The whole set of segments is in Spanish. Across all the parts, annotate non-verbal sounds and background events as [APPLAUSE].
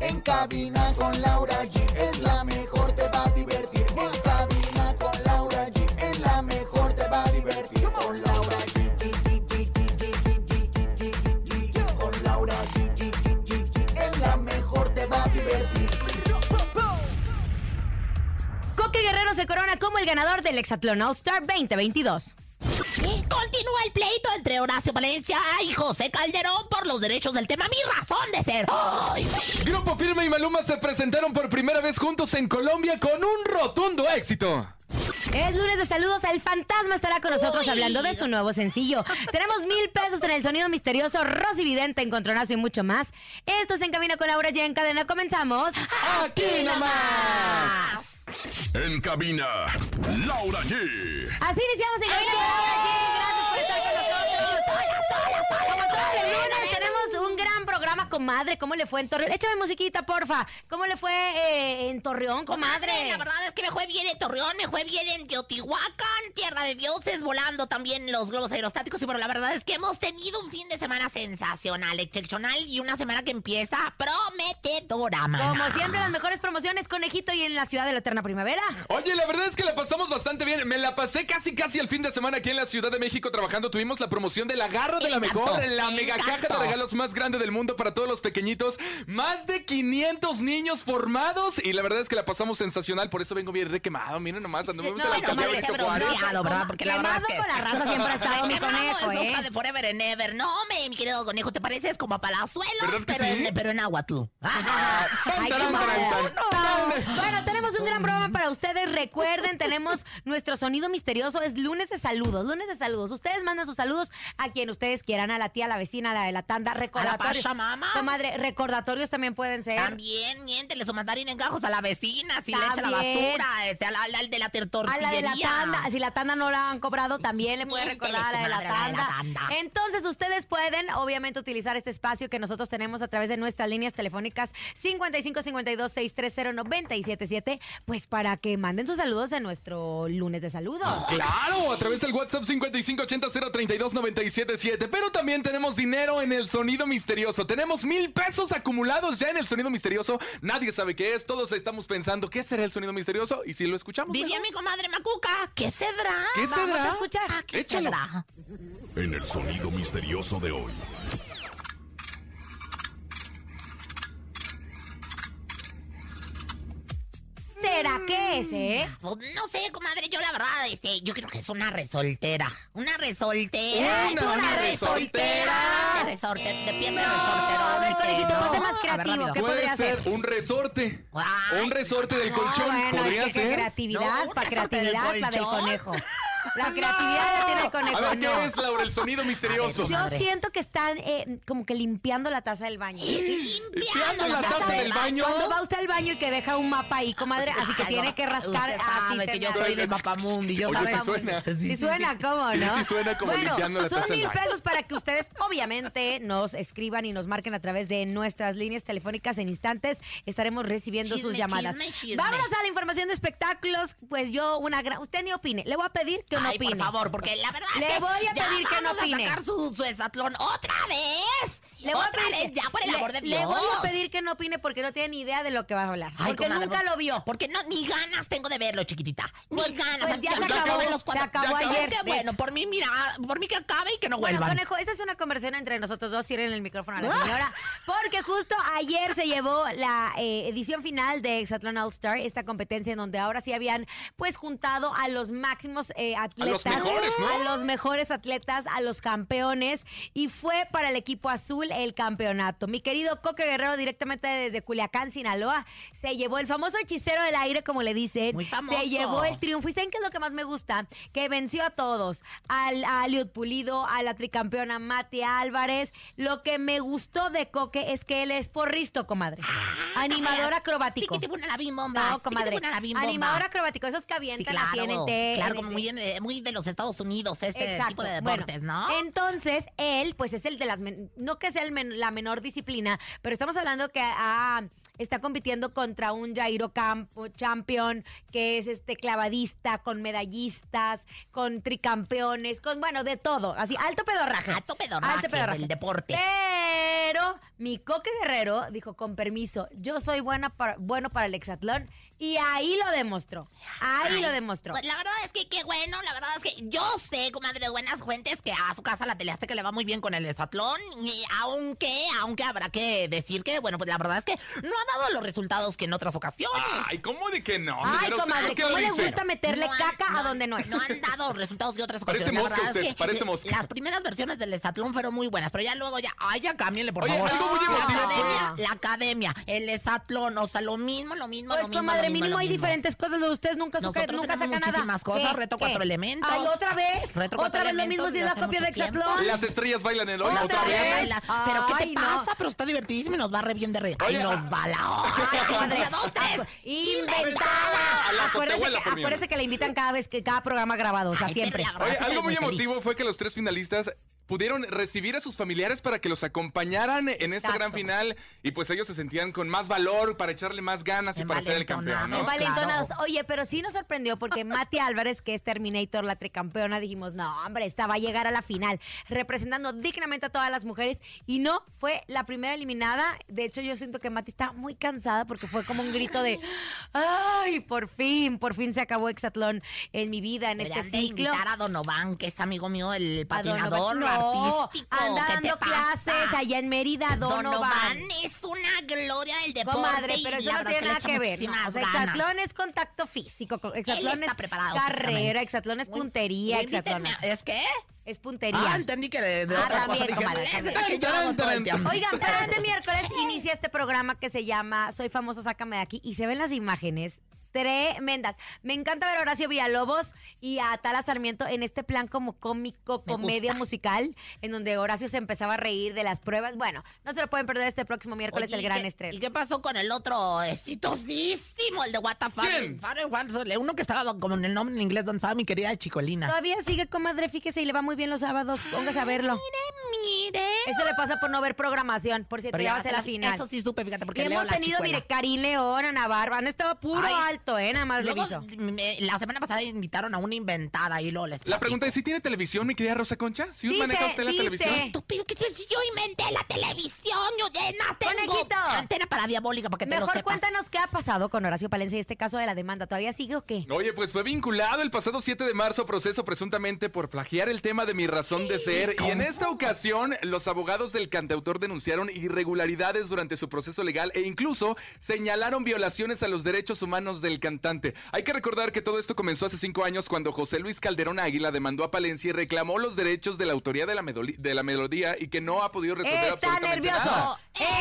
En cabina con Laura G es la mejor, te va a divertir. En cabina con Laura G es la mejor, te va a divertir. Con Laura G. Con Laura G. Es la mejor, te va a divertir. Coque Guerrero se corona como el ganador del Hexatlón All Star 2022. Continúa el pleito entre Horacio Valencia y José Calderón por los derechos del tema Mi Razón de Ser. ¡Ay! Grupo Firme y Maluma se presentaron por primera vez juntos en Colombia con un rotundo éxito. Es lunes de saludos. El fantasma estará con nosotros Uy. hablando de su nuevo sencillo. [LAUGHS] Tenemos mil pesos en el sonido misterioso, Rosy Vidente, Encontronazo y mucho más. Esto es En Camino con Laura G. En cadena comenzamos. ¡Aquí nomás! En cabina, Laura G. Así iniciamos En Camino con Laura G. comadre. ¿Cómo le fue en Torreón? Échame musiquita, porfa. ¿Cómo le fue eh, en Torreón, comadre? La verdad es que me fue bien en Torreón, me fue bien en Teotihuacán, tierra de dioses, volando también los globos aerostáticos. Y bueno, la verdad es que hemos tenido un fin de semana sensacional, excepcional y una semana que empieza prometedora, mana. Como siempre, las mejores promociones, conejito y en la ciudad de la eterna primavera. Oye, la verdad es que la pasamos bastante bien. Me la pasé casi casi el fin de semana aquí en la Ciudad de México trabajando. Tuvimos la promoción de la garra de la mejor, la me mega caja de regalos más grande del mundo para todos los pequeñitos. Más de 500 niños formados y la verdad es que la pasamos sensacional. Por eso vengo bien requemado. Miren nomás, No, la la verdad es Quemado que... con la raza siempre ha [LAUGHS] estado mi Quemado, conejo, eso ¿eh? está de forever and ever. No, me, mi querido conejo, te pareces como a palazuelos, ¿Verdad que pero, sí? en, pero en agua tú. [LAUGHS] Bueno, tenemos un gran programa para ustedes. Recuerden, tenemos nuestro sonido misterioso. Es lunes de saludos, lunes de saludos. Ustedes mandan sus saludos a quien ustedes quieran, a la tía, a la vecina, a la de la tanda. Recordatorios. Pachamama. Comadre, recordatorios también pueden ser. También, miéntele su mandarín en gajos a la vecina, si le echa la basura, este, al de la ter- A tortillería. la de la tanda, si la tanda no la han cobrado, también le puede Miéntele recordar a la de la a la de la tanda. tanda. Entonces, ustedes pueden, obviamente, utilizar este espacio que nosotros tenemos a través de nuestras líneas telefónicas 55 52 630 977, pues para que manden sus saludos en nuestro lunes de saludos. Claro, a través del WhatsApp 5580-032-977. Pero también tenemos dinero en el sonido misterioso. Tenemos mil pesos acumulados ya en el sonido misterioso. Nadie sabe qué es. Todos estamos pensando qué será el sonido misterioso. Y si lo escuchamos. Diría mejor. mi comadre Macuca, ¿qué cedrá? ¿Qué Vamos será? a escuchar. Ah, ¿Qué Échalo. En el sonido misterioso de hoy. ¿Será que es, eh? Pues, no sé, comadre, yo la verdad, este, yo creo que es una resoltera. Una resoltera. Una es una resoltera. De resorte, de pierna A ver, resorterón. conejito, ponte más ver, creativo. rápido. ¿Qué Puede podría ser un resorte. Ay, un resorte del No, colchón. bueno, Podría es que ser. creatividad, No, para creatividad, la del conejo. La creatividad la tiene el conejo, A ver, ¿qué no. es, Laura? El sonido misterioso. Yo Madre. siento que están eh, como que limpiando la taza del baño. Limpiando la taza del baño. Cuando va usted al baño y que deja un mapa ahí, comadre, así que Ay, tiene que rascar usted así. sabe que yo soy de Mapamundi, yo Oye, sabe. sí suena. Sí suena, ¿cómo Sí, no? sí suena como bueno, limpiando la son taza del mil baño. pesos para que ustedes, obviamente, nos escriban y nos marquen a través de nuestras líneas telefónicas en instantes. Estaremos recibiendo sus llamadas. chisme, chisme. Vámonos a la información de espectáculos. Pues yo, una gran... Usted ni opine. Le voy a pedir que no Ay, opine. por favor, porque la verdad es Le que voy a pedir que no opine. a sacar su, su otra vez. Le voy a otra pedir- vez, ya por el le- amor de Dios. Le voy a pedir que no opine porque no tiene ni idea de lo que va a hablar. Ay, porque comadre, nunca lo vio. Porque no, ni ganas tengo de verlo, chiquitita. Ni Pues- ganas. pues ya se acabó, los se acabó ya ayer, Qué de bueno, por mí, mira, por mí que acabe y que no Bueno, vuelvan. conejo, esta es una conversación entre nosotros dos. Cierren el micrófono a la señora. Porque justo ayer se llevó la eh, edición final de Exatlón All Star, esta competencia en donde ahora sí habían pues juntado a los máximos eh, atletas. mejores, ¿no? a los mejores atletas, a los campeones. Y fue para el equipo azul el campeonato. Mi querido Coque Guerrero, directamente desde Culiacán, Sinaloa, se llevó el famoso hechicero del aire, como le dicen. Muy famoso. Se llevó el triunfo. ¿Y saben qué es lo que más me gusta? Que venció a todos. Al, a Liud Pulido, a la tricampeona Mati Álvarez. Lo que me gustó de Coque es que él es porristo, comadre. Animador acrobático. Sí, que te ponen la bimbomba. No, comadre. Animador acrobático, esos que Sí, avientan así en el claro. té- Claro, el como muy, en- eh, muy de los Estados Unidos, este Exacto. tipo de Bueno, deportes, ¿no? Entonces, él, pues es el de las. No que sea el men- la menor disciplina, pero estamos hablando que ah, está compitiendo contra un Jairo Campo, champion, que es este clavadista, con medallistas, con tricampeones, con, bueno, de todo. Así, alto pedorraje. Alto pedorraje del deporte. Pero mi coque guerrero dijo, con permiso, yo soy buena para- bueno para el hexatlón. Y ahí lo demostró. Ahí Ay, lo demostró. Pues la verdad es que qué bueno, la verdad es que yo sé, comadre de buenas fuentes, que a su casa la teleaste que le va muy bien con el esatlón, y aunque, aunque habrá que decir que, bueno, pues la verdad es que no ha dado los resultados que en otras ocasiones. Ay, ¿cómo de que no? Ay, comadre, ¿cómo lo le gusta meterle No han- caca a no- donde no es? No han dado resultados de otras Parece ocasiones. La verdad es que parece mosca. Las primeras versiones del esatlón fueron muy buenas, pero ya luego ya, ay, ya cámbienle, por Oye, favor. algo muy la academia, la academia, el esatlón, o sea, lo mismo, lo mismo, Pues, lo mismo. comadre, mínimo hay mismo. diferentes cosas. Lo de ustedes nunca, Nosotros nunca sacan nada. muchísimas cosas, ¿Qué? reto ¿Qué? cuatro elementos. Ay, otra vez. Reto otra vez lo mismo si es la copia de. Exatlón. Las estrellas bailan el hoy Otra otra vez. vez. Baila. Pero ¿qué te Ay, no. pasa? Pero está divertidísimo y nos va re bien de reír. Ay, Oye, nos ah. va la Ay, comadre. Una, dos, tres. Inventada. Acuérdese que, la invitan cada vez que cada programa grabado, o sea, siempre. Oye, algo muy emotivo fue que los tres finalistas pudieron recibir a sus familiares para que los acompañaran en esta Exacto. gran final y pues ellos se sentían con más valor para echarle más ganas y para ser el campeón. Oye, pero sí nos sorprendió porque Mati Álvarez, que es Terminator, la tricampeona, dijimos, no, hombre, esta va a llegar a la final, representando dignamente a todas las mujeres. Y no, fue la primera eliminada. De hecho, yo siento que Mati está muy cansada porque fue como un grito de, ay, por fin, por fin se acabó Exatlón en mi vida, en Deberían este de ciclo. invitar a Donovan, que es amigo mío, el patinador no, artístico. anda ¿Qué te dando pasa? clases allá en Mérida, Donovan. Donovan es una gloria del deporte. Comadre, y pero eso no tiene nada que ver. ¿no? O sea, hexatlón es contacto físico. co- Hexatlón está es carrera, hexatlón es puntería, ¿Es qué? Es puntería. Ah, entendí que de, de Ah, otra también. Oigan, pero este [LAUGHS] miércoles inicia este programa que se llama Soy famoso, sácame de aquí. Y se ven las imágenes tremendas. Me encanta ver a Horacio Villalobos y a Tala Sarmiento en este plan como cómico, Me comedia gusta. musical, en donde Horacio se empezaba a reír de las pruebas. Bueno, no se lo pueden perder este próximo miércoles, Oye, el ¿y gran qué- estreno. ¿Y qué pasó con el otro exitosísimo, el de What the fuck? ¿Quién? Farrell Wilson, Uno que estaba como en el nombre en inglés donde estaba mi querida Chicolina. Todavía sigue, comadre, fíjese, y le va muy bien los sábados. Póngase a verlo. Mire. Eso le pasa por no ver programación. Por cierto, Pero ya va a ser la final. Eso sí supe, fíjate, porque y leo hemos tenido, mire, Karim León, Ana Barba, han estado puro Ay. alto, ¿eh? Nada más le Luego, aviso. me- la semana pasada invitaron a una inventada y luego les La pregunta es, ¿si tiene televisión, mi querida Rosa Concha? ¿Si Dice, maneja usted la dice. televisión? Estúpido, que yo, yo inventé la televisión, yo llena tengo Conejito. antena para diabólica para que te lo Mejor sepas. cuéntanos qué ha pasado con Horacio Palencia y este caso de la demanda. ¿Todavía sigue o qué? Oye, pues fue vinculado el pasado 7 de marzo a proceso presuntamente por plagiar el tema de mi razón de ser. Y en esta ocasión, los abogados del cantautor denunciaron irregularidades durante su proceso legal e incluso señalaron violaciones a los derechos humanos del cantante. Hay que recordar que todo esto comenzó hace cinco años cuando José Luis Calderón Águila demandó a Palencia y reclamó los derechos de la autoría de la, medoli- de la melodía y que no ha podido resolver Está absolutamente nervioso. nada.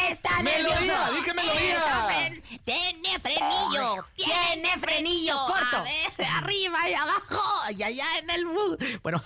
Está Melodía, nervioso. dije melodía. Está fren- tiene frenillo. Tiene frenillo. corto. A ver, arriba y abajo. Y allá en el... bu- Bueno.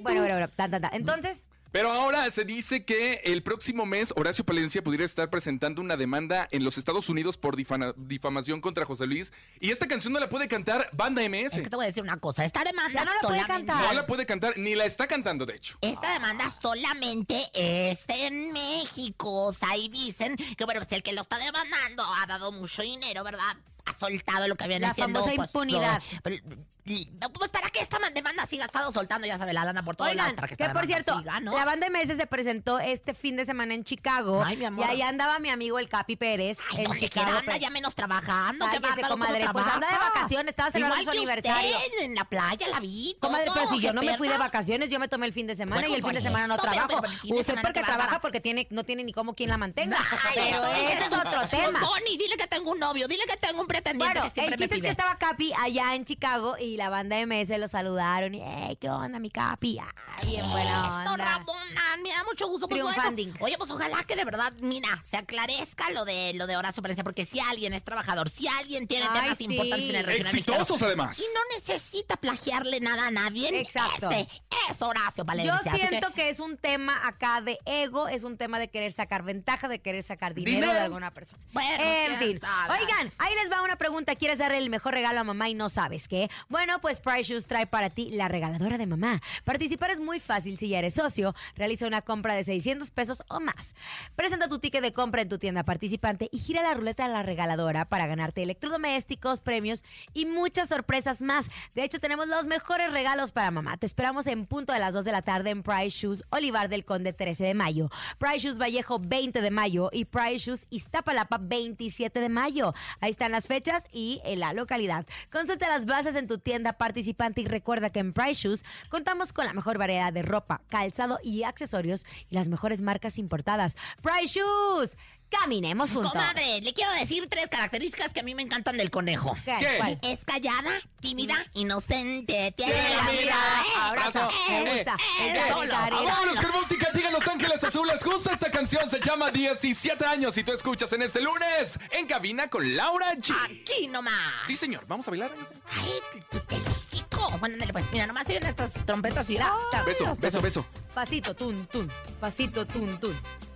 Bueno, bueno, bueno. ta, ta, ta. Entonces, Pero ahora se dice que el próximo mes Horacio Palencia pudiera estar presentando una demanda en los Estados Unidos por difamación contra José Luis. Y esta canción no la puede cantar Banda MS. Es que te voy a decir una cosa. Esta demanda no la puede cantar. No la puede cantar, ni la está cantando, de hecho. Esta demanda solamente es en México. O sea, ahí dicen que, bueno, pues el que lo está demandando ha dado mucho dinero, ¿verdad? Ha soltado lo que viene La famosa pues, impunidad. lo- y- pues para que esta man- demanda siga estado soltando, ya sabe, la lana por todos lados. Oigan, Para que, que por cierto, siga, ¿no? la banda MS se presentó este fin de semana en Chicago. Ay, mi amor. Y ahí andaba mi amigo el Capi Pérez Ay, en ¿dónde Chicago. anda pero- ya menos trabajando. bárbaro, cómo comadre, pues anda de vacaciones, estaba celebrando su que aniversario. usted, en la playa la vi. Comadre, todo, pero si yo no me fui de vacaciones, yo me tomé el fin de semana Bueno, y el fin de semana no pero- trabajo. pero Usted porque trabaja porque tiene, no tiene ni cómo quien la mantenga. Ay, pero ese es otro Pues, tema. Bonnie, dile que tengo un novio, dile que tengo un pretendiente Bueno, que siempre el chiste me es que estaba Capi allá en Chicago y la banda MS lo saludaron. Y, "Ey, ¿qué onda, mi capi? Ay, bien buena Esto, onda. Ramona, me da mucho gusto. Pues bueno, oye, pues ojalá que de verdad, mira, se aclarezca lo de lo de Horacio Palencia, porque si alguien es trabajador, si alguien tiene Ay, temas sí. importantes en el regional mexicano, Exitosos además. y no necesita plagiarle nada a nadie, Exacto. ese es Horacio Yo Palencia. así siento que- que... es un tema acá de ego, es un tema de querer sacar ventaja, de querer sacar dinero, Dinero. de alguna persona. Bueno, en fin. sabe. Oigan, ahí les va una pregunta. ¿Quieres darle el mejor regalo a mamá y no sabes qué? Bueno, pues Price Shoes trae para ti la regaladora de mamá. Participar es muy fácil si ya eres socio. Realiza una compra de 600 pesos o más. Presenta tu ticket de compra en tu tienda participante y gira la ruleta de la regaladora para ganarte electrodomésticos, premios y muchas sorpresas más. De hecho, tenemos los mejores regalos para mamá. Te esperamos en punto de las 2 de la tarde en Price Shoes Olivar del Conde 13 de mayo, Price Shoes Vallejo 20 de mayo y Price Shoes Iztapalapa 27 de mayo. Ahí están las fechas y en la localidad. Consulta las bases en tu tienda participante y recuerda que en Price Shoes contamos con la mejor variedad de ropa, calzado y accesorios y las mejores marcas importadas. Price Shoes, caminemos juntos. Comadre, le quiero decir tres características que a mí me encantan del conejo. ¿Qué? ¿Cuál? Es callada, tímida, inocente, tiene la la mirada. mirada, eh, abrazo, eh, Me gusta. eh, solo, Karina. Vámonos con música, llegan Los Ángeles Azules. Justo esta canción se llama 17 años y tú escuchas en este lunes en cabina con Laura G. Aquí nomás. Sí, señor, vamos a bailar. Ay, te, te lo cico. Bueno, pues mira, nomás se oyen estas trompetas y era. Beso, beso, beso. Pasito, tun, tun. Pasito, tun, tun.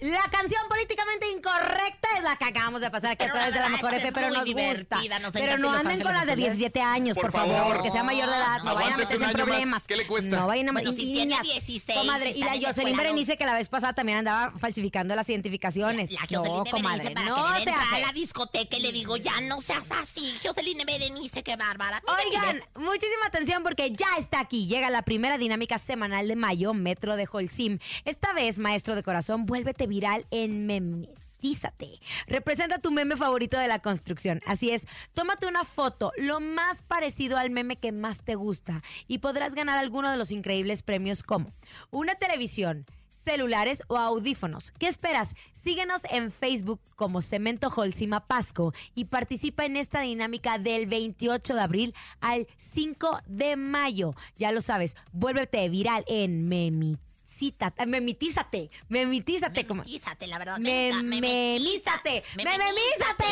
La canción políticamente incorrecta es la que acabamos de pasar aquí a Pero través de la mejor es que F, es pero nos gusta. divertida, nos Pero no anden con las de Azules. 17 años, por, Por favor, favor. que sea mayor de edad, no, vayan a meterse en problemas. ¿Qué le cuesta? No vayan a Bueno, y- si y tiene niñas, 16, Comadre, y la Jocelyn. Berenice que la vez pasada también andaba falsificando las identificaciones. La no, comadre, Berenice para no que se entra a la discoteca y le digo, ya no seas así. Joseline Berenice, qué bárbara. Oigan, muchísima atención porque ya está aquí. Llega la primera dinámica semanal de mayo, Metro de Holcim. Esta vez, maestro de corazón, vuélvete viral en Memetízate. Representa tu meme favorito de la construcción. Así es, tómate una foto lo más parecido al meme que más te gusta y podrás ganar alguno de los increíbles premios como una televisión, celulares o audífonos. ¿Qué esperas? Síguenos en Facebook como Cemento Holcima Pasco y participa en esta dinámica del 28 de abril al 5 de mayo. Ya lo sabes, vuélvete viral en Memicita, Memitízate, Memitízate. como- Memetízate, la verdad. Mememízate. Sea, Mememízate.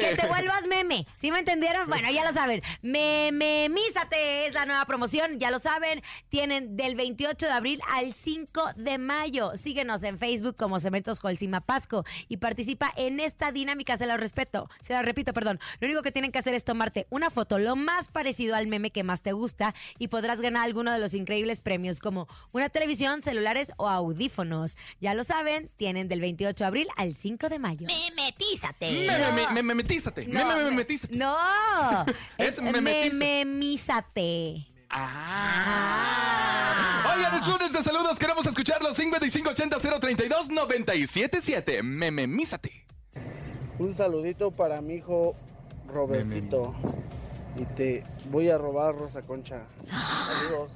Que te vuelvas meme. ¿Sí me entendieron? Bueno, ya lo saben. Mememízate es la nueva promoción. Ya lo saben. Tienen del 28 de abril al 5 de mayo. Síguenos en Facebook como Cementos Holcima Pasco y participa en esta dinámica. Se lo respeto. Se la repito, perdón. Lo único que tienen que hacer es tomarte una foto lo más parecido al meme que más te gusta y podrás ganar alguno de los increíbles premios como una televisión, celulares o audífonos. Ya lo saben, tienen del 28 de abril al 5 de mayo. Memetízate. Me- me- me- me- Memetízate. Me- me- me- memetízate. No, [LAUGHS] Es es memetiza- mememízate. Ah. Oigan, es lunes de saludos. Queremos escucharlos. 5580-032-977. Mememízate. Un saludito para mi hijo Robertito. Y te voy a robar, Rosa Concha. [GASPS] Saludos.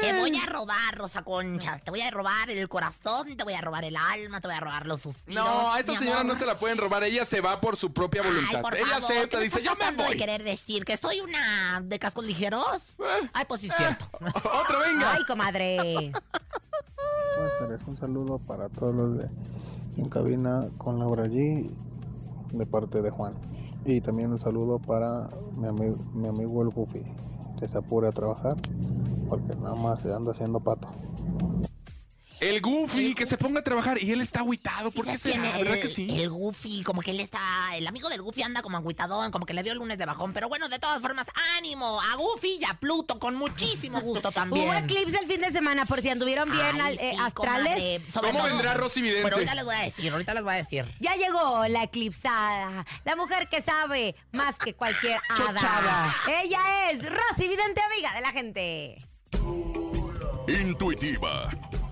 Te voy a robar, Rosa Concha. Te voy a robar el corazón, te voy a robar el alma, te voy a robar los suspiros. No, a esta señora amor. no se la pueden robar. Ella se va por su propia Ay, voluntad. por Ella favor, acepta, ¿qué dice, yo me de voy. querer decir? ¿Que soy una de cascos ligeros? Eh. Ay, pues sí, cierto. [LAUGHS] Otro, venga. Ay, comadre. Buenas tardes. Un saludo para todos los de en cabina con Laura G de parte de Juan. Y también un saludo para mi amigo, mi amigo el Goofy. Que se apure a trabajar porque nada más se anda haciendo pato. El Goofy, que se ponga a trabajar y él está agüitado. ¿Por qué ¿sabes será? quién? ¿Verdad el, que sí? El Goofy, como que él está. El amigo del Goofy anda como agüitadón, como que le dio el lunes de bajón. Pero bueno, de todas formas, ánimo a Goofy y a Pluto, con muchísimo gusto [LAUGHS] también. Hubo eclipse el fin de semana, por si anduvieron bien Ay, al- eh, sí, astrales. comadre, ¿Cómo todo- vendrá Rosy Vidente? Pero ahorita les voy a decir, ahorita les voy a decir. Ya llegó la eclipsada, la mujer que sabe más que cualquier hada. Chochada. Ella es Rosy Vidente, amiga de la gente. Intuitiva,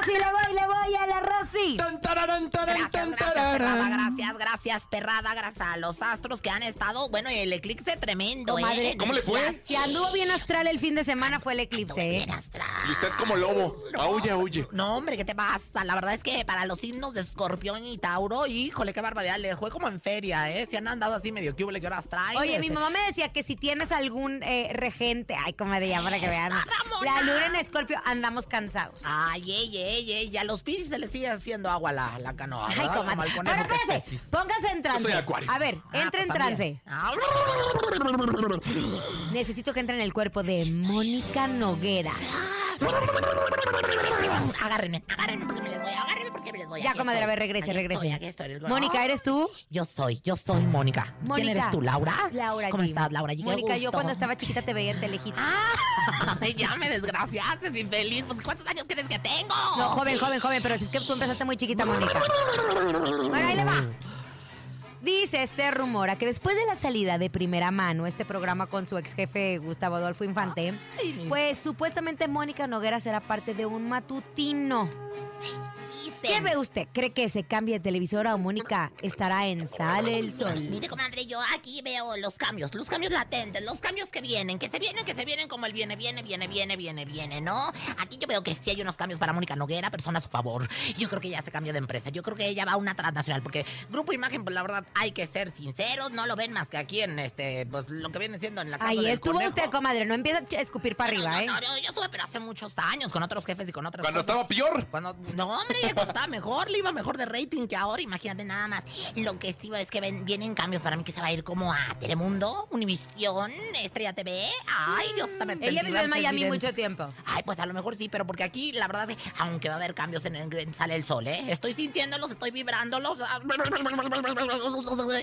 Rosy, le voy, le voy a la Rosy. Tan, tararán, tarán, Gracias, tan, gracias, Perrada, gracias, gracias, Perrada, gracias a los astros que han estado, bueno, y el eclipse tremendo, ¿eh? ¿cómo le fue? Si anduvo bien astral el fin de semana fue el eclipse, ¿eh? bien astral. Y usted como lobo. Aulle, aulle. No, hombre, ¿qué te pasa? La verdad es que para los signos de Escorpión y Tauro, híjole, qué barbaridad. Le fue como en feria, ¿eh? Se han andado así medio que hubo, que horas traen. Oye, mi este. mamá me decía que si tienes algún eh, regente, ay, comadre, ya para que vean. La luna en Escorpio, andamos cansados. Ay, ey, ey, ey, ya a los piscis se les sigue haciendo agua la, la canoa, Ay, ¿verdad? Como comadre. al conejo Bueno, que es espérate, Piscis. póngase en trance. soy acuario. A ver, Ah, entre en pues trance. también. Ah, Necesito que entre en el cuerpo de Mónica Noguera. [LAUGHS] Agárrenme, agárrenme porque me les voy, agárrenme porque me les voy. Ya, comadre, a ver, regrese, aquí regrese. estoy, aquí estoy. Mónica, ¿eres tú? Yo soy, yo soy Mónica. ¿Quién eres tú, Laura? Laura ¿Cómo G. estás, Laura? Qué Mónica, yo cuando estaba chiquita te veía en Telehit. [LAUGHS] Ay, ya me desgraciaste, infeliz. Pues, ¿cuántos años crees que tengo? No, joven, joven, joven, pero si es que tú empezaste muy chiquita, Mónica. Bueno, ahí le va. Dice, se rumora que después de la salida de primera mano, este programa con su ex jefe Gustavo Adolfo Infante, pues supuestamente Mónica Noguera será parte de un matutino. ¿Qué ve usted? ¿Cree que se cambie de televisora o Mónica estará en Sale el Sol? Mire, comadre, yo aquí veo los cambios, los cambios latentes, los cambios que vienen, que se vienen, que se vienen como el viene, viene, viene, viene, viene, viene, ¿no? Aquí yo veo que sí hay unos cambios para Mónica Noguera, pero son a su favor. Yo creo que ella se cambia de empresa, yo creo que ella va a una transnacional, porque Grupo Imagen, pues la verdad, hay que ser sinceros, no lo ven más que aquí en este, pues lo que viene siendo en la casa Ahí del estuvo conejo. usted, comadre, no empieza a escupir para No, arriba, no, ¿eh? no, yo, yo estuve, pero hace muchos años, con otros jefes y con otras Cuando cosas. estaba peor. Cuando, no, hombre, estaba mejor, le iba mejor de rating que ahora, imagínate nada más. Lo que sí es que ven- vienen cambios para mí que se va a ir como a Telemundo, Univisión, Estrella TV. Ay, Dios, también. Ella vivió en Miami mucho tiempo. Ay, pues a lo mejor sí, pero porque aquí la verdad es que, aunque va a haber cambios en, en Sale el Sol, ¿eh? Estoy sintiéndolos, estoy vibrándolos.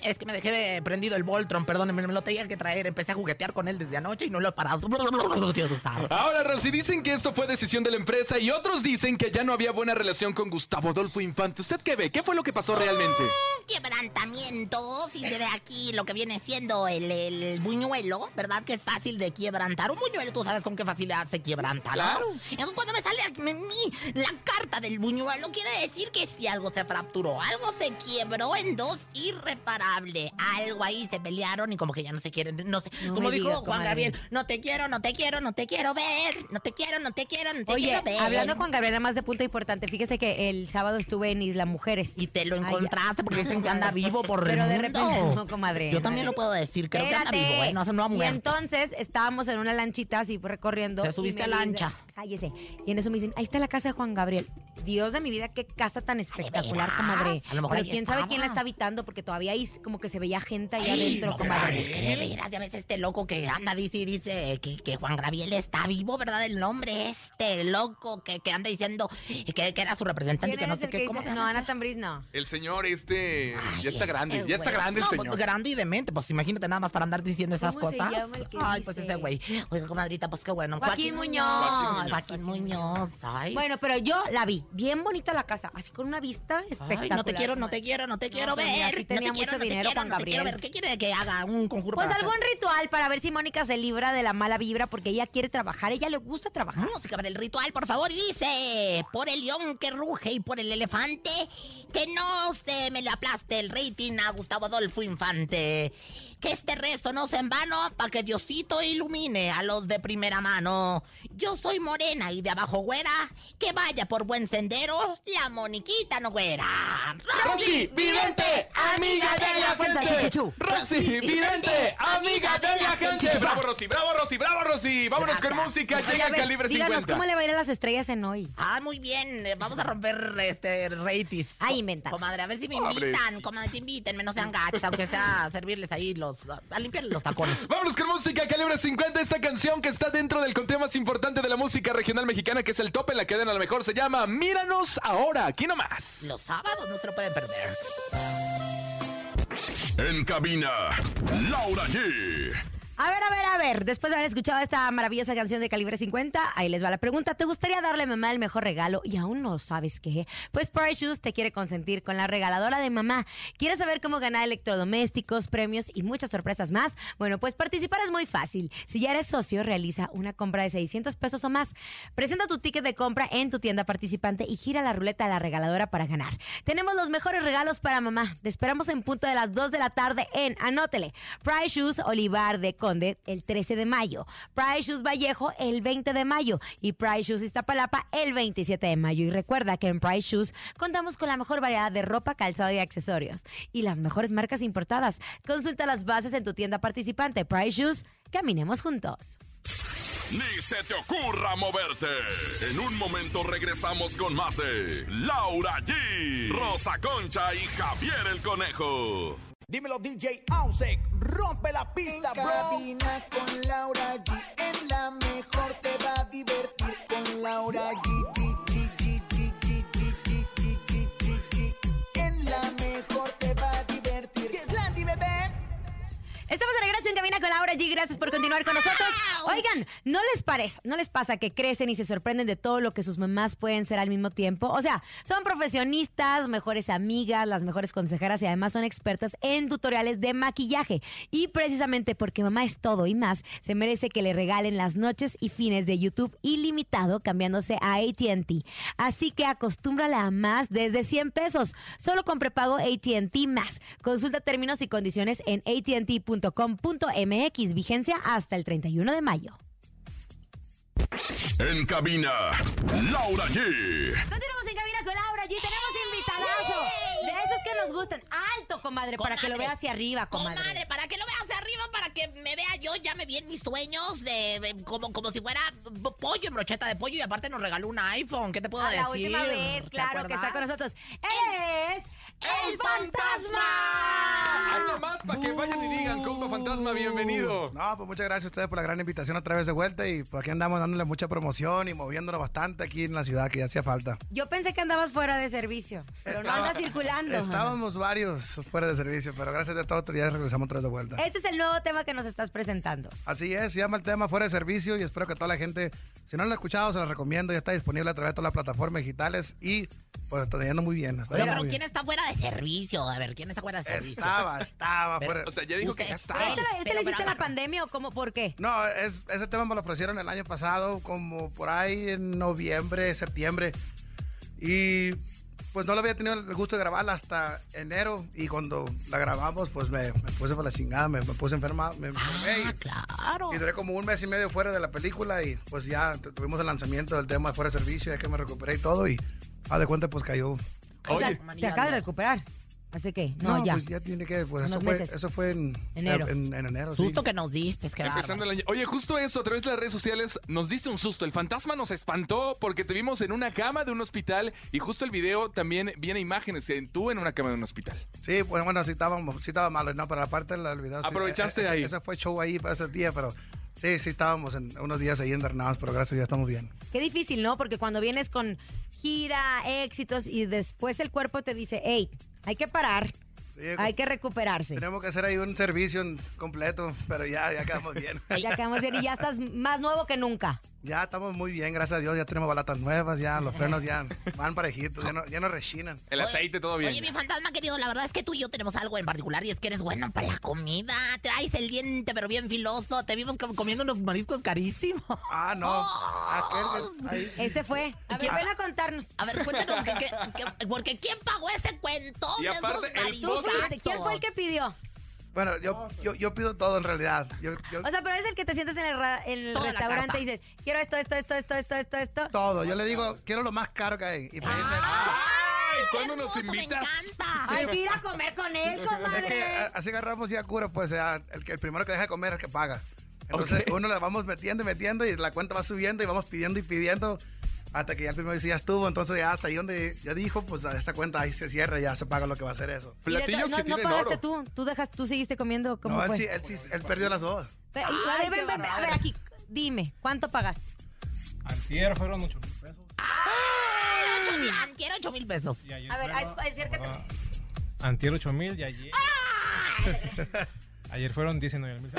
Es que me dejé prendido el Voltron, perdón, me, lo tenía que traer. Empecé a juguetear con él desde anoche y no lo he parado. Ahora, Rosy, dicen que esto fue decisión de la empresa y otros dicen que ya no había buena relación con Gustavo Adolfo Infante. ¿Usted qué ve? ¿Qué fue lo que pasó realmente? quebrantamiento, si se ve aquí lo que viene siendo el, el buñuelo, ¿verdad? Que es fácil de quebrantar. Un buñuelo, tú sabes con qué facilidad se quiebra, ¿no? Claro. Entonces, cuando me sale a mí la carta del buñuelo, quiere decir que si algo se fracturó, algo se quebró en dos, irreparable. Algo ahí se pelearon y como que ya no se quieren, no sé. No como dijo digas, Juan comadre. Gabriel, no te quiero, no te quiero, no te quiero ver, no te quiero, no te quiero, no te Oye, quiero ver. hablando Juan Gabriel, nada más de punto importante, fíjese que el sábado estuve en Isla Mujeres. Y te lo encontraste porque dicen que anda [LAUGHS] vivo por el Pero de mundo. repente, no, comadre. Yo también lo puedo decir, creo que anda vivo, ¿eh? No, no ha Y muerto. entonces estábamos en una lanchita así recorriendo. Te y subiste a lancha. cállese. Y en eso me dicen, ahí está la casa de Juan Gabriel. Dios de mi vida, qué casa tan espectacular, comadre. A lo mejor Pero quién sabe quién la está habitando, porque todavía ahí como que se veía gente ahí adentro, no, comadre. ¿qué de veras? Ya ves este loco que anda, dice y dice que, que Juan Gabriel está vivo, ¿verdad? El nombre este loco que, que anda diciendo que, que era su representante y ¿Quién que no sé el qué. que ¿Cómo se No, Ana? Tambriz no. El señor este Ay, ya está este grande, ya está güey. grande el No, señor. pues, grande y demente, pues imagínate nada más para andar diciendo esas ¿Cómo se cosas. llama el que Ay, pues dice? ese güey. Oiga, comadrita, pues qué bueno. Joaquín Muñoz. Joaquín Muñoz. Ay, Bueno, pero yo la vi. Bien bonita la casa. Así con una vista espectacular. Ay, no te quiero, no te quiero, no te quiero pues mira, ver. sí no tenía te quiero, mucho no te dinero, quiero, Juan no te quiero Gabriel. ver. ¿Qué quiere que haga? Un conjuro Pues para algún ritual para ver si Mónica se libra de la mala vibra porque ella quiere trabajar, ella le gusta trabajar. Música para el ritual, por favor, y dice, por el león que ruge y por el elefante, que no se me le aplaste el rating a Gustavo Adolfo Infante. Que este rezo no sea en vano, para que Diosito ilumine a los de primera mano. Yo soy morena y de abajo güera, que vaya por buen sendero, la moniquita no güera. Rosy, vidente, amiga de la gente. Chuchu. Rosy, vidente, amiga de la gente. Bravo, Rosy, bravo, Rosy, bravo, Rosy. Vámonos con Gracias. música, Oiga, llega ver, Calibre díganos 50. cómo le va a ir a las estrellas en hoy. Ah, muy bien. eh, Vamos a romper este ratis. Ay, inventa. Comadre, a ver si me invitan. Comadre, te invítenme, no sean gachos, aunque sea a servirles ahí los. a limpiarles los tacones. Vámonos con música calibre 50. Esta canción que está dentro del conteo más importante de la música regional mexicana, que es el tope en la cadena, a lo mejor se llama Míranos ahora, aquí nomás. Los sábados no se lo pueden perder. En cabina, Laura G. A ver, a ver, a ver. Después de haber escuchado esta maravillosa canción de Calibre 50, ahí les va la pregunta. ¿Te gustaría darle a mamá el mejor regalo y aún no sabes qué? Pues Price Shoes te quiere consentir con la regaladora de mamá. ¿Quieres saber cómo ganar electrodomésticos, premios y muchas sorpresas más? Bueno, pues participar es muy fácil. Si ya eres socio, realiza una compra de 600 pesos o más. Presenta tu ticket de compra en tu tienda participante y gira la ruleta a la regaladora para ganar. Tenemos los mejores regalos para mamá. Te esperamos en punto de las 2 de la tarde en, anótele, Price Shoes Olivar de El 13 de mayo, Price Shoes Vallejo el 20 de mayo y Price Shoes Iztapalapa el 27 de mayo. Y recuerda que en Price Shoes contamos con la mejor variedad de ropa, calzado y accesorios y las mejores marcas importadas. Consulta las bases en tu tienda participante. Price Shoes, caminemos juntos. Ni se te ocurra moverte. En un momento regresamos con más de Laura G, Rosa Concha y Javier el Conejo. Dímelo DJ Ausek, rompe la pista, En bro. cabina con Laura G. En la mejor te va a divertir con Laura G. G, G, G, G, G, G, G, G, G, G, G. En la mejor te va a divertir. Landy, bebé. Estamos de regreso en Cabina con Laura G. Gracias por continuar con nosotros. [LAUGHS] Oigan, ¿no les parece, no les pasa que crecen y se sorprenden de todo lo que sus mamás pueden ser al mismo tiempo? O sea, son profesionistas, mejores amigas, las mejores consejeras y además son expertas en tutoriales de maquillaje. Y precisamente porque mamá es todo y más, se merece que le regalen las noches y fines de YouTube ilimitado cambiándose a ATT. Así que acostúmbrala a más desde 100 pesos. Solo con prepago ATT más. Consulta términos y condiciones en att.com.mx. Vigencia hasta el 31 de mayo. En cabina, Laura G. Continuamos en cabina con Laura G. Tenemos invitadazo. Nos gustan. Alto, comadre, para que lo Comadre. vea hacia arriba, comadre. Comadre, para que lo veas de arriba, para que me vea yo, ya me vi en mis sueños de, de- como, como si fuera pollo en brocheta de pollo y aparte nos regaló un iPhone. ¿Qué te puedo Ah, decir? la última vez, ¿Te claro, que está con nosotros. Es el Ahí fantasma. nomás, para que vayan y digan, compa fantasma, bienvenido. No, pues muchas gracias a ustedes por la gran invitación otra vez de vuelta y pues aquí andamos dándole mucha promoción y moviéndolo bastante aquí en la ciudad que ya hacía falta. Yo pensé que andabas fuera de servicio, pero no andas circulando. Estábamos varios fuera de servicio, pero gracias a todos ya regresamos otra vez de vuelta. Este es el nuevo tema que nos estás presentando. Así es, se llama el tema Fuera de Servicio y espero que toda la gente, si no lo ha escuchado, se lo recomiendo, ya está disponible a través de todas las plataformas digitales y pues está yendo muy bien. Está Oye, yendo pero muy ¿quién bien. está fuera de servicio? A ver, ¿quién está fuera de servicio? Estaba, estaba Pero, fuera. O sea, ya dijo que ya está. Ey, ¿Este, este pero- lo hiciste en pero- la pandemia o cómo? ¿Por qué? No, es, ese tema me lo ofrecieron el año pasado, como por ahí en noviembre, septiembre. Y pues no lo había tenido el gusto de grabarla hasta enero. Y cuando la grabamos, pues me, me puse por la chingada, me, me puse enferma, me enfermé. Ah, y- claro. Y duré como un mes y medio fuera de la película y pues ya tu- tuvimos el lanzamiento del tema de fuera de servicio, ya que me recuperé y todo y a de cuenta pues cayó. Oye. te acabas de recuperar. Así que, no, ya. pues ya tiene que, pues eso fue, eso fue en Enero. En, en enero, sí. Susto que nos diste, es que Empezando el año. Oye, justo eso, a través de las redes sociales nos diste un susto. El fantasma nos espantó porque te vimos en una cama de un hospital y justo el video también viene imágenes. en- Tú en una cama de un hospital. Sí, pues bueno, sí estábamos, sí estaba malo, no, pero aparte video. sí, Aprovechaste ese, ahí. Ese fue show ahí para ese día, pero sí, sí estábamos en unos días ahí internados, pero gracias a Dios estamos bien. Qué difícil, ¿no? Porque cuando vienes con gira, éxitos y después el cuerpo te dice, hey, hay que parar, Sí, hay que recuperarse. Tenemos que hacer ahí un servicio completo, pero ya, ya quedamos bien. [LAUGHS] Ya quedamos bien y ya estás más nuevo que nunca. ya estamos muy bien, gracias a Dios, ya tenemos balatas nuevas, ya los frenos ya [LAUGHS] van parejitos, ya no, ya no rechinan. El aceite, todo bien. Oye, mi fantasma querido, la verdad es que tú y yo tenemos algo en particular y es que eres bueno para la comida. Traes el diente, pero bien filoso. Te vimos como comiendo unos mariscos carísimos. Ah, no. [LAUGHS] Aquel ahí- Este fue. A ver, ven a contarnos. A ver, cuéntanos, que, que- que- porque ¿quién pagó ese cuento Y de aparte, esos el Tú ¿Quién fue el que pidió? Bueno, yo, yo, yo pido todo en realidad. Yo, yo- O sea, pero es el que te sientes en el, ra- en el Toda la restaurante carta. y dices, quiero esto, esto, esto, esto, esto, esto, esto. todo. Yo le digo, quiero lo más caro que hay. Y me dicen, ¡Ay! ¿Cuándo nos hermoso, invitas? Me encanta. [LAUGHS] Hay que ir a comer con él, Es que comadre. a- así agarramos ya cura, pues el, que- el primero que deja de comer es el que paga. Entonces Ok. uno la vamos metiendo y metiendo y la cuenta va subiendo y vamos pidiendo y pidiendo hasta que ya el primero dice ya estuvo. Entonces ya hasta ahí donde ya dijo, pues a esta cuenta ahí se cierra, ya se paga lo que va a hacer eso. Platillos no, que no pagaste oro. tú, tú dejas, tú seguiste comiendo, ¿cómo No, él fue? sí, él sí, él perdió las dos. Pero, y- a ver, ven, a ver aquí, dime, ¿cuánto pagaste? Antier fueron 8 mil pesos. Ocho mil- Antier, ocho mil pesos. A ver, acércate. Antier 8 mil y ayer. [LAUGHS] Ayer fueron 19 mil.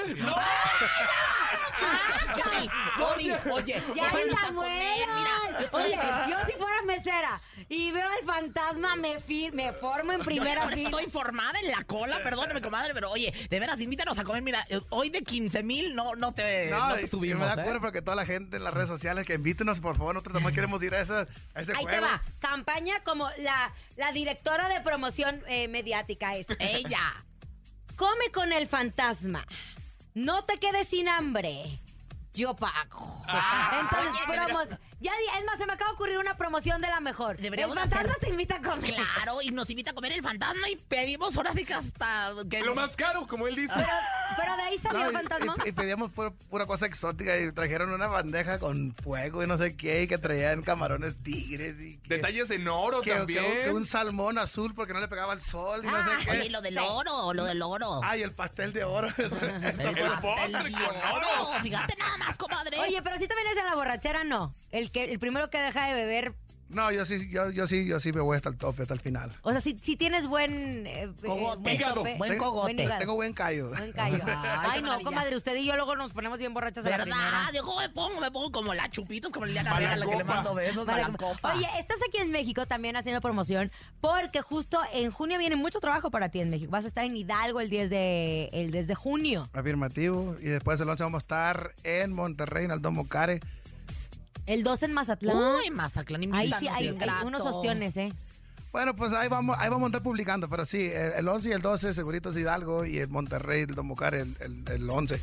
Gaby, Bobby, oye, Ya vámonos la a comer, mira, yo te voy a Oye, decir, yo si fuera mesera y veo al fantasma, me, fir- me formo en Yo primera por eso fila. estoy formada en la cola, perdóname, comadre, pero oye, de veras, invítanos a comer. Mira, eh, hoy de 15 mil no, no te, no, te y- y subimos. me da ¿eh? acuerdo porque toda la gente en las redes sociales que invítenos, por favor, nosotros también queremos ir a, esa, a ese Ahí juego. te va. Campaña como la, la directora de promoción eh, mediática es. Ella. Come con el fantasma. No te quedes sin hambre. Yo pago. Entonces, [LAUGHS] oye, promos. Ya, es más, se me acaba de ocurrir una promoción de la mejor. Deberíamos el fantasma hacer- te invita a comer. Claro, y nos invita a comer el fantasma y pedimos ahora sí que hasta... Que Lo más caro, como él dice. Pero, pero de ahí salió No, el fantasma. Y, y pedíamos pura, pura cosa exótica y trajeron una bandeja con fuego y no sé qué, y que traían camarones tigres y que, Detalles en oro que- que- también. que un salmón azul porque no le pegaba el sol y no sé Ah, qué. Oye, lo del oro, lo del oro. Ay, el pastel de oro. [LAUGHS] Eso- eso el pastel postre de con oro. Fíjate nada más, comadre. Oye, pero si también es en la borrachera, no. El que el primero que deja de beber. No, yo sí, yo, yo sí, yo sí me voy hasta el tope, hasta el final. O sea, si, si tienes buen. eh, eh, Cogote. buen Hígado. tope. Buen cogote. Buen hígado. Tengo buen callo. Buen callo. [LAUGHS] Ay, no, maravilla. comadre, usted y yo luego nos ponemos bien borrachas a la primera. ¿Verdad? Yo cómo me pongo, me pongo como la chupitos, como Liliana Para la Vega, la que le mando besos para la copa. Oye, estás aquí en México también haciendo promoción porque justo en junio viene mucho trabajo para ti en México. Vas a estar en Hidalgo el 10 de, el 10 de junio. Afirmativo. Y después el 11 vamos a estar en Monterrey, en el Domo Care. El 12 en Mazatlán. Uy, Mazatlán, Ahí sí hay, hay unos ostiones, ¿eh? Bueno, pues ahí vamos, ahí vamos a estar publicando, pero sí, el el 11 y el 12 Seguritos Hidalgo y el Monterrey, el Domo Care, el, el, el 11.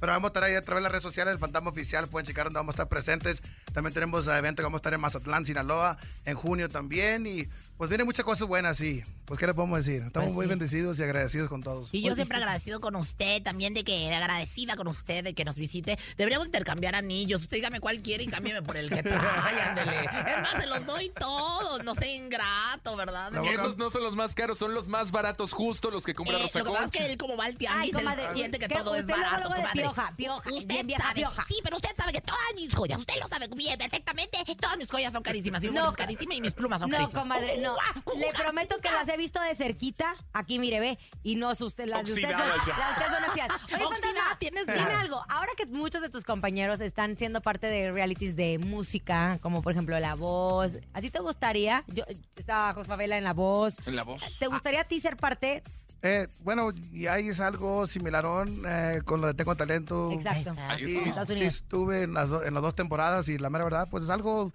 Pero vamos a estar ahí a través de las redes sociales, el Fantasma Oficial, pueden checar dónde vamos a estar presentes. También tenemos eventos que vamos a estar en Mazatlán, Sinaloa, en junio también. Y pues vienen muchas cosas buenas, sí. Pues, ¿qué le podemos decir? Estamos Pues muy sí. bendecidos y agradecidos con todos. Y yo siempre agradecido con usted, también de que agradecida con usted de que nos visite. Deberíamos intercambiar anillos. Usted dígame cuál quiere y cámbiame por el que trae, [LAUGHS] ándele. Es más, se los doy todos. No sé, ingrato, ¿verdad? Boca- Esos no son los más caros, son los más baratos, justo los que compra Eh, Rosa lo que pasa es Concha. que él como va al Ay, tianguis, él siente que que todo es barato, de pioja, pioja, Usted bien vieja sabe, pioja. sí, pero usted sabe que todas mis joyas, usted lo sabe bien perfectamente, todas mis joyas son carísimas. Mi No, bolsa es carísima y mis plumas son No, carísimas. comadre, no. Le prometo que las he visto de cerquita. Aquí, mire, ve. Y no usted, las de usted son, Oxidadas ya. las de usted son oxidadas. [LAUGHS] Oye, Oxidada, Fantasma, tienes dime algo. Ahora que muchos de tus compañeros están siendo parte de realities de música, como por ejemplo La Voz, ¿a ti te gustaría? Yo estaba Jos Favela en La Voz. En la voz. ¿Te gustaría a ti ser parte? Eh, bueno, y ahí es algo similarón eh, con lo de Tengo Talento. Exacto. Exacto. Y sí estuve en las, do- en las dos temporadas y la mera verdad, pues es algo...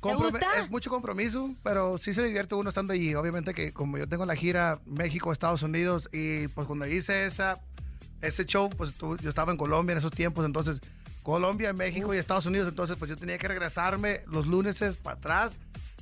comprome- gusta? Es mucho compromiso, pero sí se divierte uno estando allí. Obviamente que como yo tengo la gira México, Estados Unidos, y pues cuando hice esa, ese show, pues yo estaba en Colombia en esos tiempos, entonces Colombia, México y Estados Unidos, entonces pues yo tenía que regresarme los lunes para atrás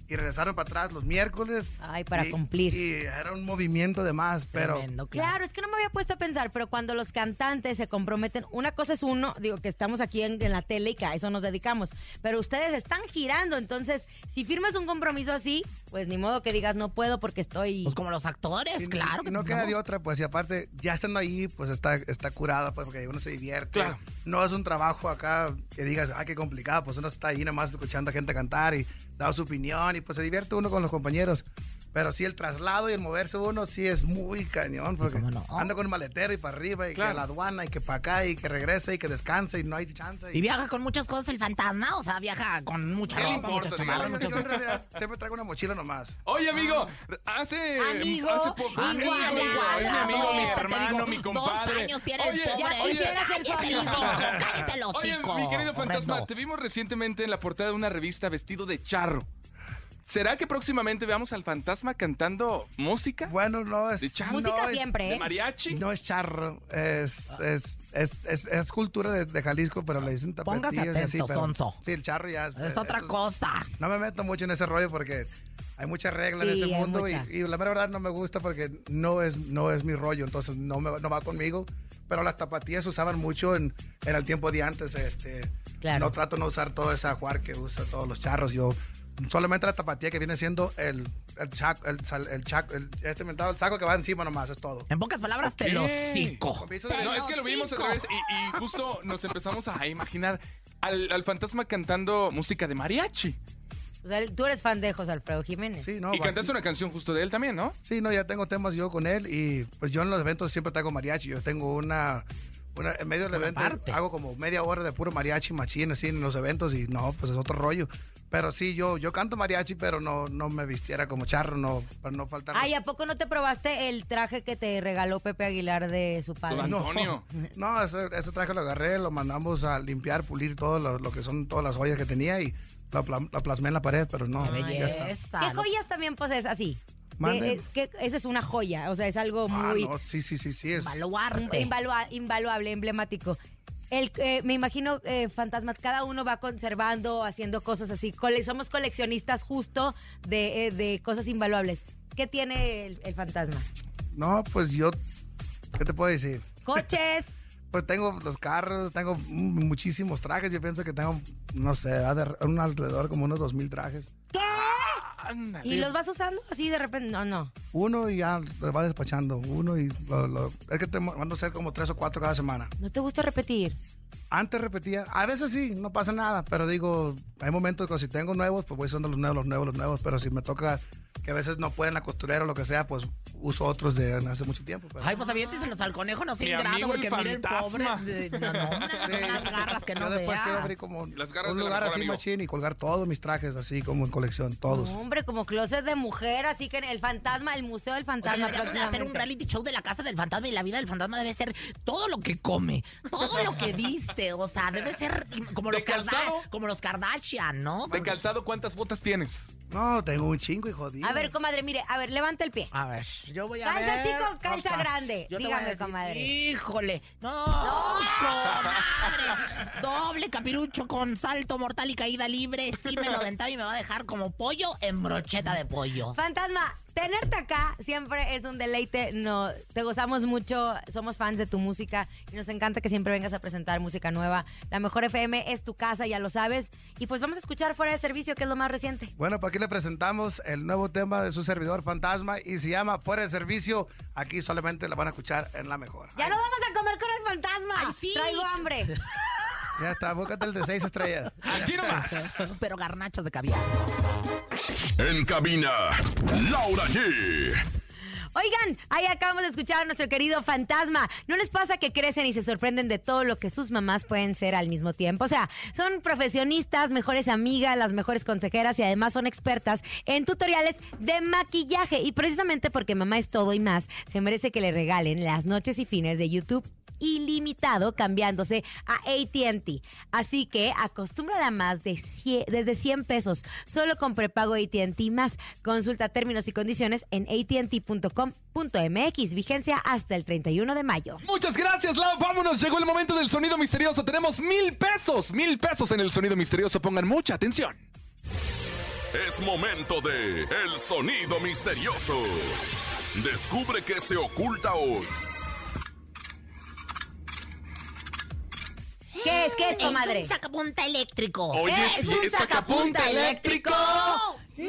y regresarme para atrás los miércoles. Ay, para Y- cumplir. Y era un movimiento de más, pero... Tremendo, Claro, es que no me había puesto a pensar, pero cuando los cantantes se comprometen, una cosa es uno, digo que estamos aquí en, en la tele y que a eso nos dedicamos, pero ustedes están girando, entonces si firmas un compromiso así, pues ni modo que digas no puedo porque estoy... Pues como los actores, Y- claro. y que no queda de otra, pues, y aparte, ya estando ahí, pues está, está curada, pues, porque uno se divierte. Claro. No es un trabajo acá que digas, ah, qué complicado, pues uno está ahí nada más escuchando a gente cantar y da su opinión y pues se divierte uno con los compañeros. Pero sí, el traslado y el moverse uno sí es muy cañón, porque cómo no. anda con el maletero y para arriba y Claro. que a la aduana y que para acá y que regrese y que descanse y no hay chance. Y viaja con muchas cosas el fantasma, o sea, viaja con mucha ¿Qué le ropa, importa, muchas chamarras, realidad siempre traigo una mochila nomás. Oye, amigo, hace, Amigo, hace poco. amigo, igual, mi amigo, mi hermano, digo, mi compadre. Dos años tiene Oye, el pobre. ya oye, cállate el amigo. hocico, cállate el Oye, [LAUGHS] mi querido fantasma, te vimos recientemente en la portada de una revista vestido de charro. ¿Será que próximamente veamos al fantasma cantando música? Bueno, no es... De charro. Música no es- siempre, ¿De ¿eh? mariachi? No es charro, es, es, es, es, es cultura de, de Jalisco, pero le dicen Póngase tapatíos y así. atento, pero- sonso. Sí, el charro ya es... Es otra eso cosa. No me meto mucho en ese rollo porque hay mucha regla en Sí, ese hay mundo y, y la mera verdad no me gusta porque no es, no es mi rollo, entonces no, me, no va conmigo. Pero las tapatías se usaban mucho en, en el tiempo de antes. Este, Claro. No trato de no usar toda esa juar que usa todos los charros. Yo solamente la tapatía que viene siendo el, el, chac- el, sal- el, chac- el- este mentado, el saco que va encima nomás, es todo. En pocas palabras, te lo de- No, es que lo vimos al revés y, y justo nos empezamos a imaginar al, al fantasma cantando música de mariachi. O sea, tú eres fan de José Alfredo Jiménez. Sí, no. y bastante. cantaste una canción justo de él también, ¿no? Sí, no, ya tengo temas yo con él y pues yo en los eventos siempre traigo mariachi. Yo tengo una, una en medio del evento parte. hago como media hora de puro mariachi machín así en los eventos y no, pues es otro rollo. Pero sí, yo, yo canto mariachi, pero no, no me vistiera como charro, no, para no faltar. Ay, ¿a poco no te probaste el traje que te regaló Pepe Aguilar de su padre? Don Antonio. [LAUGHS] No, ese, ese traje lo agarré, lo mandamos a limpiar, pulir todo lo, lo que son todas las joyas que tenía y lo, lo plasmé en la pared, pero no. Qué ya está. belleza. ¿Qué joyas también posees así? Mande. De- eh, que esa es una joya, o sea, es algo Ah, muy no, sí, sí, sí, sí. Es, Baluarte. invalua- invaluable, emblemático. El, eh, me imagino, eh, fantasmas, cada uno va conservando, haciendo cosas así. Cole- somos coleccionistas justo de, eh, de cosas invaluables. ¿Qué tiene el, el fantasma? no, pues yo, ¿qué te puedo decir? Coches. [LAUGHS] Pues tengo los carros, tengo muchísimos trajes. Yo pienso que tengo, no sé, un alrededor como unos dos mil trajes. ¿Qué? Ándale. ¿Y los vas usando así de repente? No, no. Uno y ya lo va despachando. Uno y lo, lo- es que te mando a hacer como tres o cuatro cada semana. ¿No te gusta repetir? Antes repetía, a veces sí, no pasa nada, pero digo, hay momentos que si tengo nuevos, pues voy usando los nuevos, los nuevos, los nuevos, pero si me toca que a veces no pueden la costurera o lo que sea, pues uso otros de hace mucho tiempo. pero- Ay, pues aviénteselos al conejo, no amigo el porque mire el pobre. de- No, no, hombre, Sí. unas garras que no Yo después quiero veas. abrir como Las garras un lugar así machín y colgar todos mis trajes así como en colección, todos. No, hombre, como closet de mujer, así que el fantasma, el museo del Oye, fantasma deberíamos de hacer un reality show de la casa del fantasma y la vida del fantasma debe ser todo lo que come, todo lo que [LAUGHS] viste, o sea, debe ser como ¿De los, Karda- calzado? como los Kardashian, ¿no? De calzado, ¿cuántas botas tienes? No, tengo un chingo y jodido. A ver, comadre, mire, a ver, levanta el pie. A ver, yo voy a ¿Calza ver. chico o calza Opa, grande? yo te Dígame, voy a decir, comadre. Híjole, no, comadre. [LAUGHS] Doble capirucho con salto mortal y caída libre. Sí me lo aventaba y me va a dejar como pollo en brocheta de pollo. Fantasma, tenerte acá siempre es un deleite. No, te gozamos mucho, somos fans de tu música y nos encanta que siempre vengas a presentar música nueva. La mejor FM es tu casa, ya lo sabes. Y pues vamos a escuchar fuera de servicio, que es lo más reciente. Bueno, pues aquí le presentamos el nuevo tema de su servidor Fantasma y se llama Fuera de Servicio. Aquí solamente la van a escuchar en la mejor. Ya Ay, nos vamos a comer con el fantasma. Ay, sí. Traigo hambre. [LAUGHS] Ya está, búscate el de seis estrellas. Aquí nomás. Pero garnachos de caviar. En cabina, Laura G. Oigan, ahí acabamos de escuchar a nuestro querido fantasma. ¿No les pasa que crecen y se sorprenden de todo lo que sus mamás pueden ser al mismo tiempo? O sea, son profesionistas, mejores amigas, las mejores consejeras y además son expertas en tutoriales de maquillaje. Y precisamente porque mamá es todo y más, se merece que le regalen las noches y fines de YouTube ilimitado cambiándose a ATT. Así que acostúmbrala a más de 100 desde 100 pesos solo con prepago ATT más. Consulta términos y condiciones en att.com.mx. Vigencia hasta el 31 de mayo. Muchas gracias, Lau. Vámonos. Llegó el momento del sonido misterioso. Tenemos mil pesos. Mil pesos en el sonido misterioso. Pongan mucha atención. Es momento de El Sonido Misterioso. Descubre qué se oculta hoy. ¿Qué es? ¿Qué es, comadre? Es un sacapunta eléctrico. Oye, ¿Es sí, un es sacapunta eléctrico. ¡No!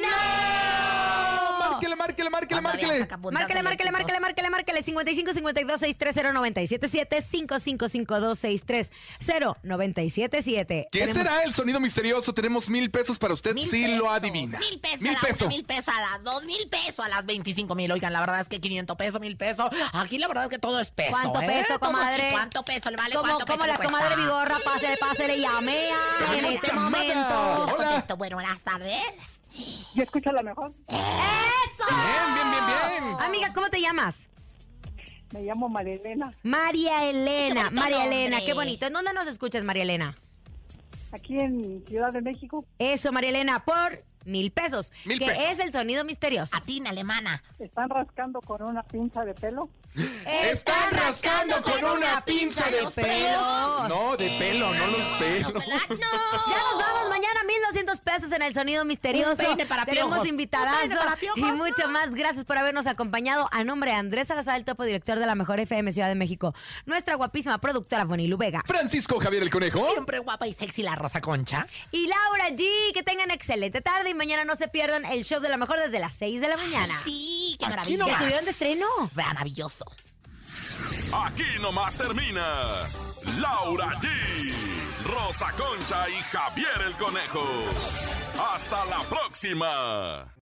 Márquele, márquele, márquele, márquele. Márquele, márquele, márquele, márquele, márquele. 55 52 630 977 5552 630 977 ¿Qué será el sonido misterioso? Tenemos mil pesos para usted Mil si lo pesos, adivina. Mil pesos Mil a las pesos. mil pesos a las dos, mil pesos a las 25 mil. Oigan, la verdad es que 500 pesos, mil pesos. Aquí la verdad es que todo es peso. ¿Cuánto ¿eh? peso, comadre? ¿Cuánto peso le vale? Como, ¿Cuánto como peso la comadre Vigorra, pásele, pásele, llamea en este momento. Bueno, buenas tardes. Yo escucho la mejor. ¡Eso! Bien, bien, bien, bien. Amiga, ¿cómo te llamas? Me llamo María Elena. María Elena. María nombre. Elena, qué bonito. ¿En dónde nos escuchas, María Elena? Aquí en Ciudad de México. Eso, María Elena, por mil pesos. Mil que pesos. es el sonido misterioso. Atina, alemana. Están rascando con una pinza de pelo. Están rascando con una pinza de pelo. No, de pelo, no los pelos. ¿Verdad? Ya ¡No! nos vamos mañana, 1200 pesos en el sonido misterioso. Un peine para Tenemos piojos. y mucho más. Gracias por habernos acompañado. A nombre de Andrés Salazar, el topo director de la Mejor FM Ciudad de México. Nuestra guapísima productora Bonilu Vega. Francisco Javier el Conejo. Siempre guapa y sexy la Rosa Concha. Y Laura G. Que tengan excelente tarde y mañana no se pierdan el show de la Mejor desde las 6 de la mañana. Sí, qué maravilla. ¿Ya estuvieron de estreno? Maravilloso. Aquí nomás termina Laura G, Rosa Concha y Javier el Conejo. ¡Hasta la próxima!